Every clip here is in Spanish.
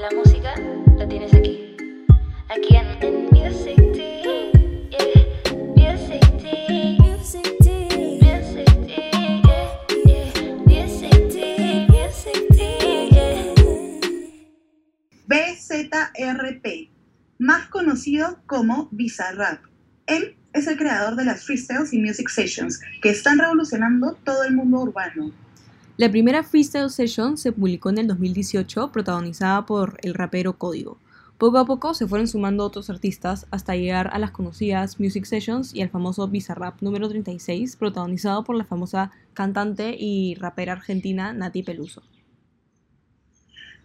la música la tienes aquí. Aquí en, Music Tea, yeah. Music Tea. BZRP, más conocido como Bizarrap. Él es el creador de las freestyles y music sessions, que están revolucionando todo el mundo urbano. La primera Freestyle Session se publicó en el 2018, protagonizada por el rapero Código. Poco a poco se fueron sumando otros artistas hasta llegar a las conocidas Music Sessions y al famoso Bizarrap número 36, protagonizado por la famosa cantante y rapera argentina Nati Peluso.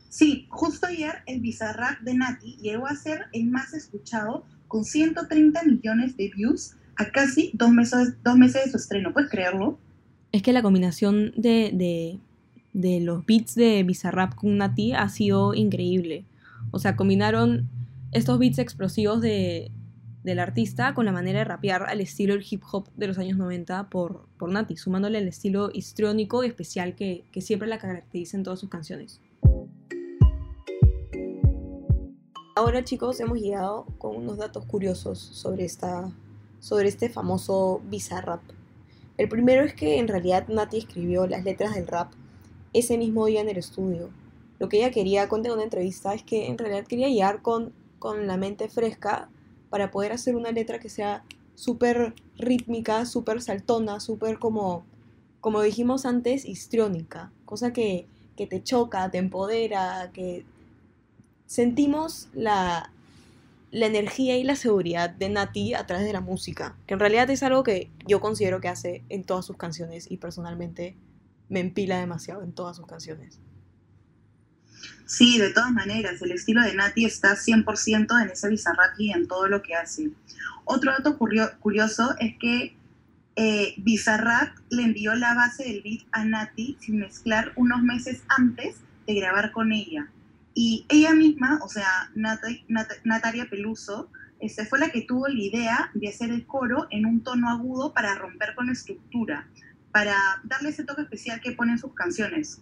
Sí, justo ayer el Bizarrap de Nati llegó a ser el más escuchado con 130 millones de views a casi dos meses, dos meses de su estreno. ¿Puedes creerlo? Es que la combinación de, de, los beats de Bizarrap con Nati ha sido increíble. O sea, combinaron estos beats explosivos de, del artista con la manera de rapear al estilo del hip hop de los años 90 por, por Nati, sumándole el estilo histriónico y especial que, que siempre la caracteriza en todas sus canciones. Ahora chicos hemos llegado con unos datos curiosos sobre, esta, sobre este famoso Bizarrap. El primero es que en realidad Nati escribió las letras del rap ese mismo día en el estudio. Lo que ella quería contar en una entrevista es que en realidad quería llegar con, con la mente fresca para poder hacer una letra que sea súper rítmica, súper saltona, súper como, como dijimos antes, histriónica. Cosa que, que te choca, te empodera, que sentimos la, la energía y la seguridad de Nati a través de la música, que en realidad es algo que yo considero que hace en todas sus canciones y personalmente me empila demasiado en todas sus canciones. Sí, de todas maneras, el estilo de Nati está 100% en ese Bizarrap y en todo lo que hace. Otro dato curio- curioso es que eh, Bizarrap le envió la base del beat a Nati sin mezclar unos meses antes de grabar con ella. Y ella misma, o sea, Nat- Nat- Natalia Peluso, este, fue la que tuvo la idea de hacer el coro en un tono agudo para romper con la estructura, para darle ese toque especial que ponen sus canciones.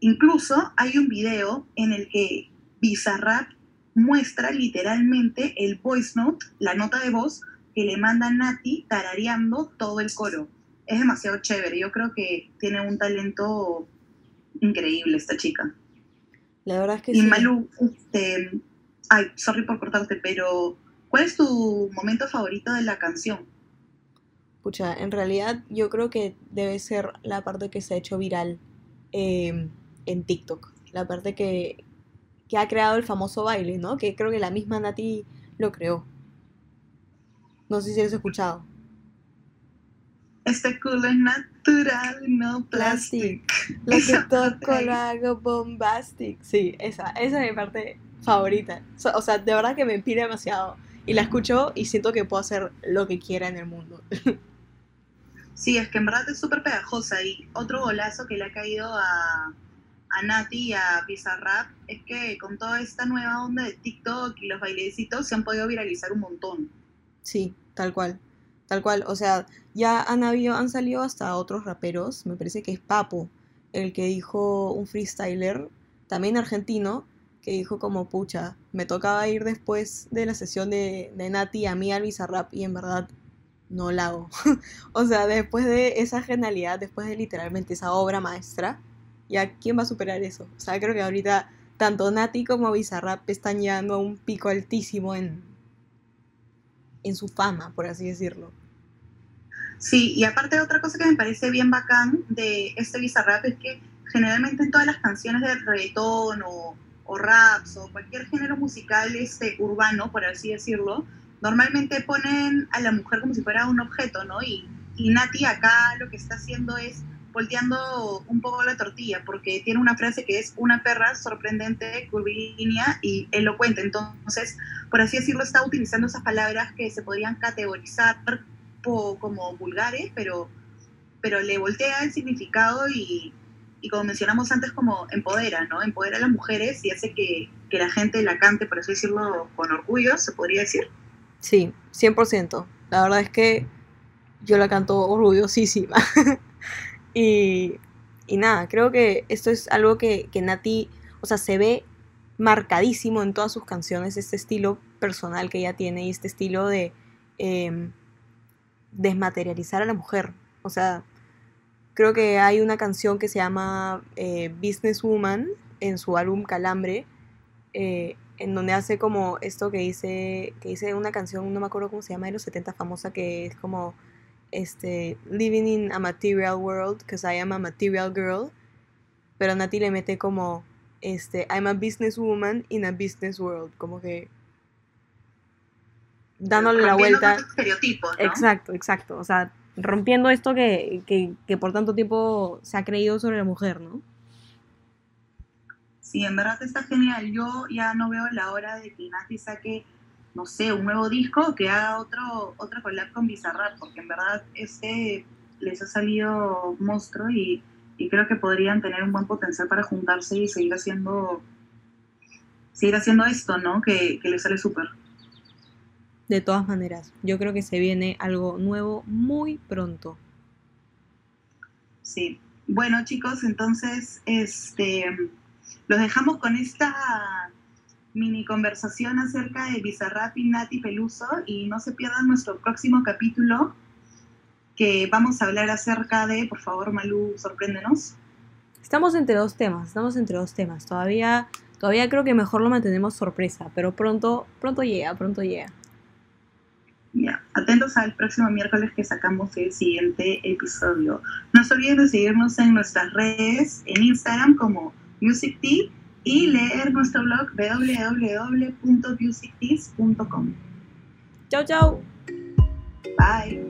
Incluso hay un video en el que Bizarrap muestra literalmente el voice note, la nota de voz que le manda Nati tarareando todo el coro. Es demasiado chévere, yo creo que tiene un talento increíble esta chica. La verdad es que Y sí. Malu, este, ay, sorry por cortarte, pero ¿cuál es tu momento favorito de la canción? Pucha, en realidad yo creo que debe ser la parte que se ha hecho viral eh, en TikTok. La parte que, que ha creado el famoso baile, ¿no? Que creo que la misma Nati lo creó. No sé si has escuchado. Este culo es natural, no plástico. Lo que Esa toco lo hago bombastic. Sí, esa, esa es mi parte favorita. O sea, de verdad que me pide demasiado. Y la escucho y siento que puedo hacer lo que quiera en el mundo. Sí, es que en verdad es súper pegajosa. Y otro golazo que le ha caído a, a Nati y a Bizarrap es que con toda esta nueva onda de TikTok y los bailecitos se han podido viralizar un montón. Sí, tal cual. Tal cual. O sea, ya han habido, han salido hasta otros raperos. Me parece que es Papo, el que dijo un freestyler, también argentino, que dijo como, pucha, me tocaba ir después de la sesión de, Nati a mí al Bizarrap y en verdad no la hago. o sea, después de esa genialidad, después de literalmente esa obra maestra, ya quién va a superar eso. O sea, creo que ahorita tanto Nati como Bizarrap están llegando a un pico altísimo en, en su fama, por así decirlo. Sí, y aparte otra cosa que me parece bien bacán de este Bizarrap es que generalmente en todas las canciones de reggaetón o, o raps o cualquier género musical este, urbano, por así decirlo, normalmente ponen a la mujer como si fuera un objeto, ¿no? Y, y Nati acá lo que está haciendo es volteando un poco la tortilla, porque tiene una frase que es una perra sorprendente, curvilínea y elocuente. Entonces, por así decirlo, está utilizando esas palabras que se podrían categorizar po- como vulgares, pero, pero le voltea el significado y, y como mencionamos antes, como empodera, ¿no? Empodera a las mujeres y hace que, que la gente la cante, por así decirlo, con orgullo, se podría decir. Sí, 100%. La verdad es que yo la canto orgullosísima. y, y nada, creo que esto es algo que, que Nati, o sea, se ve marcadísimo en todas sus canciones este estilo personal que ella tiene y este estilo de em, desmaterializar a la mujer. O sea, creo que hay una canción que se llama eh, Businesswoman en su álbum Calambre, eh, en donde hace como esto que dice, que dice una canción, no me acuerdo cómo se llama, de los 70 famosa, que es como este, Living in a Material World, because I am a Material Girl, pero Nati le mete como, este, I'm a businesswoman in a business world, como que dándole la vuelta. estereotipos, ¿no? Exacto, exacto. O sea, rompiendo esto que, que, que por tanto tiempo se ha creído sobre la mujer, ¿no? Sí, en verdad está genial. Yo ya no veo la hora de que Nati saque, no sé, un nuevo disco que haga otro, otra collab con Bizarrap, porque en verdad este les ha salido monstruo y, y creo que podrían tener un buen potencial para juntarse y seguir haciendo seguir haciendo esto, ¿no? Que, que les sale súper. De todas maneras, yo creo que se viene algo nuevo muy pronto. Sí. Bueno, chicos, entonces, este, los dejamos con esta mini conversación acerca de Bizarrap y Nati Peluso y no se pierdan nuestro próximo capítulo que vamos a hablar acerca de, por favor, Malú, sorpréndenos. Estamos entre dos temas, estamos entre dos temas. Todavía, todavía creo que mejor lo mantenemos sorpresa, pero pronto, pronto llega, pronto llega. Ya, atentos al próximo miércoles que sacamos el siguiente episodio. No se olviden de seguirnos en nuestras redes, en Instagram como MusicTea y leer nuestro blog www.musicteas.com. Chau, chau. Bye.